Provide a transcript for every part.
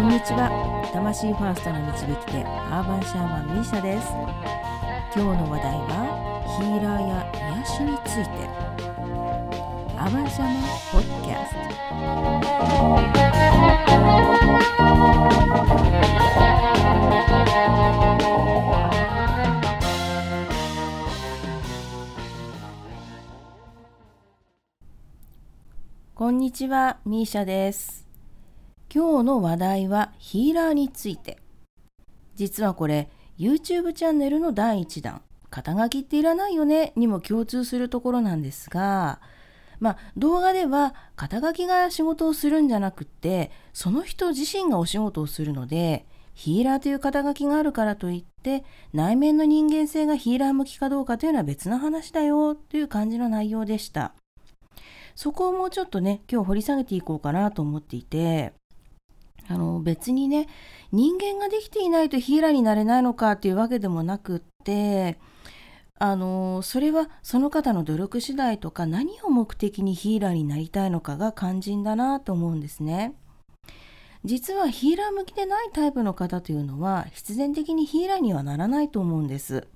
こんにちは。魂ファーストの導き手アーバンシャーマンミーシャです。今日の話題はヒーラーや癒しについて。アーバンシャーマンポッドキャスト。こんにちはミーシャです。今日の話題はヒーラーについて。実はこれ YouTube チャンネルの第1弾。肩書きっていらないよねにも共通するところなんですが。まあ動画では肩書きが仕事をするんじゃなくってその人自身がお仕事をするのでヒーラーという肩書きがあるからといって内面の人間性がヒーラー向きかどうかというのは別の話だよという感じの内容でした。そこをもうちょっとね今日掘り下げていこうかなと思っていて。あの別にね人間ができていないとヒーラーになれないのかっていうわけでもなくってあのそれはその方の努力次第とか何を目的にヒーラーになりたいのかが肝心だなと思うんですね。実はヒーラー向きでないタイプの方というのは必然的にヒーラーにはならないと思うんです。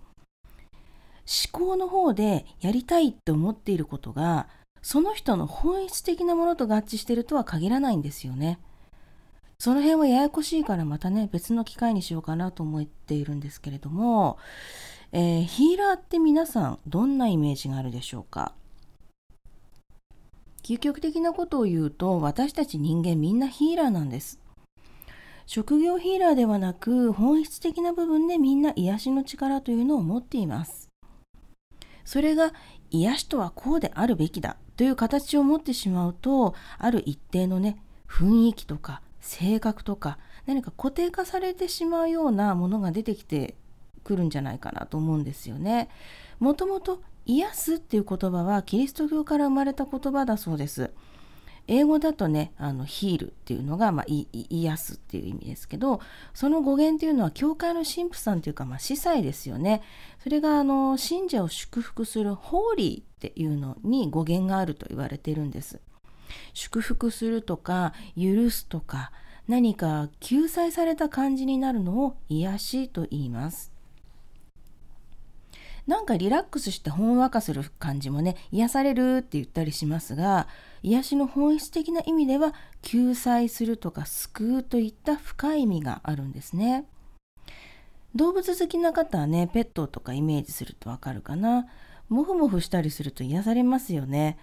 思考の方でやりたいって思っていることがその人の本質的なものと合致しているとは限らないんですよね。その辺はややこしいからまたね別の機会にしようかなと思っているんですけれども、えー、ヒーラーって皆さんどんなイメージがあるでしょうか？究極的なことを言うと私たち人間みんなヒーラーなんです。職業ヒーラーではなく本質的な部分でみんな癒しの力というのを持っています。それが癒しとはこうであるべきだという形を持ってしまうとある一定のね雰囲気とか性格とか何か固定化されてしまうようなものが出てきてくるんじゃないかなと思うんですよね。もともと癒すっていう言葉はキリスト教から生まれた言葉だそうです。英語だとねあのヒールっていうのが、まあ、癒すっていう意味ですけどその語源っていうのは教会の神父さんというか、まあ、司祭ですよねそれがあの信者を祝福するホーリーっていうのに語源があると言われているんです祝福するとか許すとか何か救済された感じになるのを癒しと言います。なんかリラックスしてほんわかする感じもね癒されるって言ったりしますが癒しの本質的な意味では救済するとか救うといった深い意味があるんですね。動物好きな方はねペットとかイメージするとわかるかな。モフモフしたりすると癒されますよね。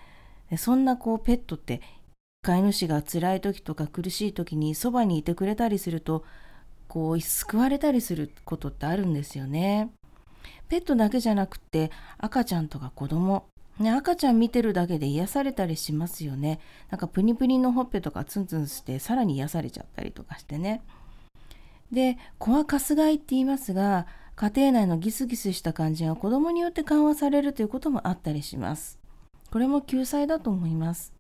そんなこうペットって飼い主が辛い時とか苦しい時にそばにいてくれたりするとこう救われたりすることってあるんですよね。ペットだけじゃなくて赤ちゃんとか子供ね、赤ちゃん見てるだけで癒されたりしますよね。なんかプニプニのほっぺとかツンツンしてさらに癒されちゃったりとかしてね。で、子はかすがいって言いますが、家庭内のギスギスした感じが子供によって緩和されるということもあったりします。これも救済だと思います。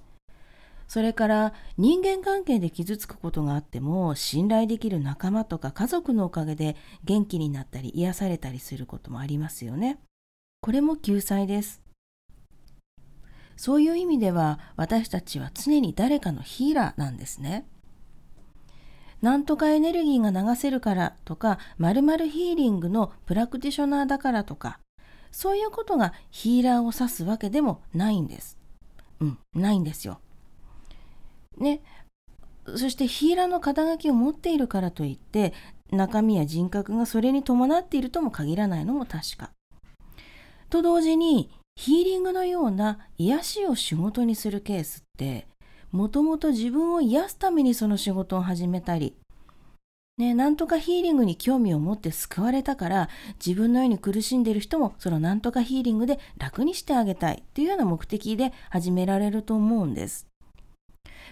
それから人間関係で傷つくことがあっても信頼できる仲間とか家族のおかげで元気になったり癒されたりすることもありますよね。これも救済です。そういう意味では私たちは常に誰かのヒーラーなんですね。なんとかエネルギーが流せるからとか、まるまるヒーリングのプラクティショナーだからとか、そういうことがヒーラーを指すわけでもないんです。うん、ないんですよ。ね、そしてヒーラーの肩書きを持っているからといって中身や人格がそれに伴っているとも限らないのも確か。と同時にヒーリングのような癒しを仕事にするケースってもともと自分を癒すためにその仕事を始めたり、ね、なんとかヒーリングに興味を持って救われたから自分のように苦しんでいる人もそのなんとかヒーリングで楽にしてあげたいというような目的で始められると思うんです。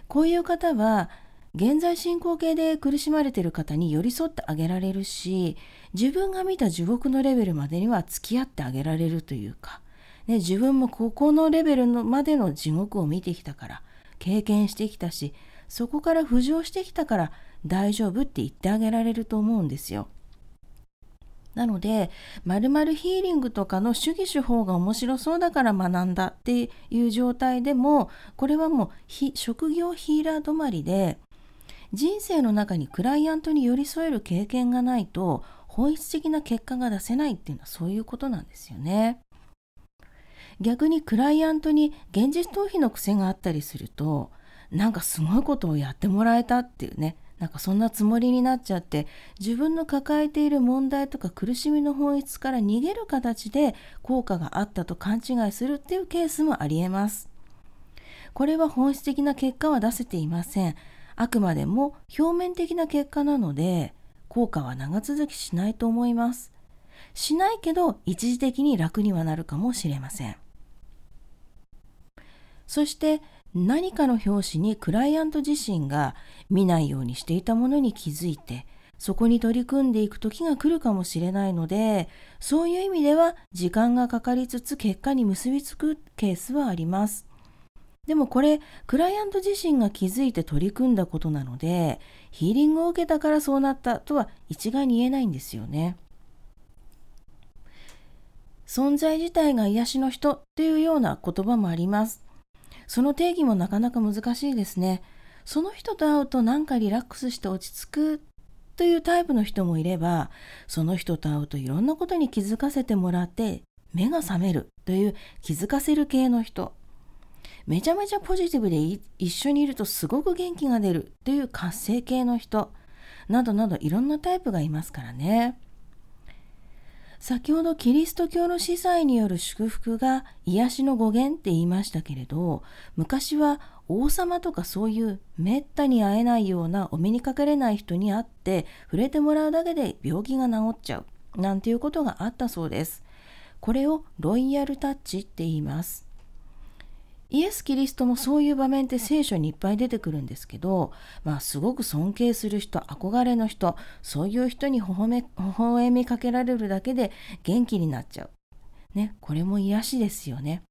こういう方は現在進行形で苦しまれている方に寄り添ってあげられるし自分が見た地獄のレベルまでには付き合ってあげられるというか、ね、自分もここのレベルのまでの地獄を見てきたから経験してきたしそこから浮上してきたから大丈夫って言ってあげられると思うんですよ。なので、まるまるヒーリングとかの主義手法が面白そうだから学んだっていう状態でも、これはもう職業ヒーラー止まりで、人生の中にクライアントに寄り添える経験がないと本質的な結果が出せないっていうのはそういうことなんですよね。逆にクライアントに現実逃避の癖があったりするとなんかすごいことをやってもらえたっていうねなんかそんなつもりになっちゃって自分の抱えている問題とか苦しみの本質から逃げる形で効果があったと勘違いするっていうケースもありえます。これは本質的な結果は出せていません。あくまでも表面的な結果なので効果は長続きしないと思います。しないけど一時的に楽にはなるかもしれません。そして何かの表紙にクライアント自身が見ないようにしていたものに気づいてそこに取り組んでいく時が来るかもしれないのでそういう意味では時間がかかりつつ結果に結びつくケースはあります。でもこれクライアント自身が気づいて取り組んだことなのでヒーリングを受けたからそうなったとは一概に言えないんですよね。存在自体が癒しの人っていうような言葉もあります。その定義もなかなか難しいですね。その人と会うとなんかリラックスして落ち着くというタイプの人もいれば、その人と会うといろんなことに気づかせてもらって目が覚めるという気づかせる系の人。めちゃめちゃポジティブで一緒にいるとすごく元気が出るという活性系の人などなどいろんなタイプがいますからね。先ほどキリスト教の司祭による祝福が癒しの語源って言いましたけれど昔は王様とかそういうめったに会えないようなお目にかかれない人に会って触れてもらうだけで病気が治っちゃうなんていうことがあったそうです。これをロイヤルタッチって言います。イエス・キリストもそういう場面って聖書にいっぱい出てくるんですけど、まあ、すごく尊敬する人憧れの人そういう人に微笑みかけられるだけで元気になっちゃう。ね、これも癒しですよね。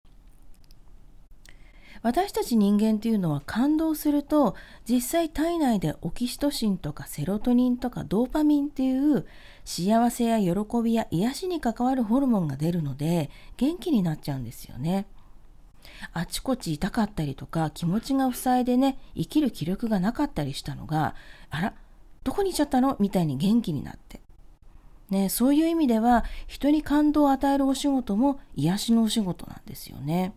私たち人間っていうのは感動すると実際体内でオキシトシンとかセロトニンとかドーパミンっていう幸せや喜びや癒しに関わるホルモンが出るので元気になっちゃうんですよね。あちこち痛かったりとか気持ちが塞いでね生きる気力がなかったりしたのがあらどこに行っちゃったの？みたいに元気になって、ね、そういう意味では人に感動を与えるお仕事も癒しのお仕事なんですよね。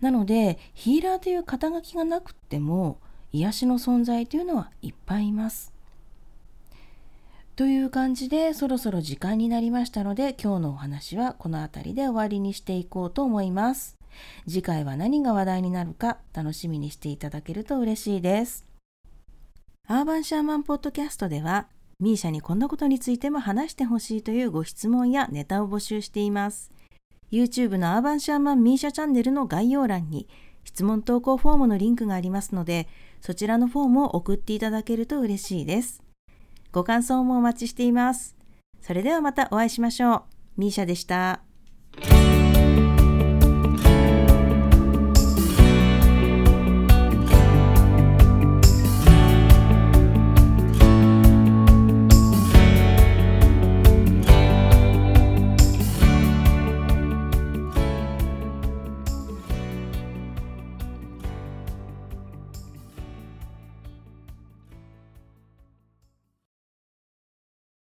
なのでヒーラーという肩書きがなくても癒しの存在というのはいっぱいいます。という感じでそろそろ時間になりましたので今日のお話はこの辺りで終わりにしていこうと思います。次回は何が話題になるか楽しみにしていただけると嬉しいです。アーバンシャーマンポッドキャストでは、ミーシャにこんなことについても話してほしいというご質問やネタを募集しています。YouTube のアーバンシャーマンミーシャチャンネルの概要欄に質問投稿フォームのリンクがありますので、そちらのフォームを送っていただけると嬉しいです。ご感想もお待ちしています。それではまたお会いしましょう。ミーシャでした。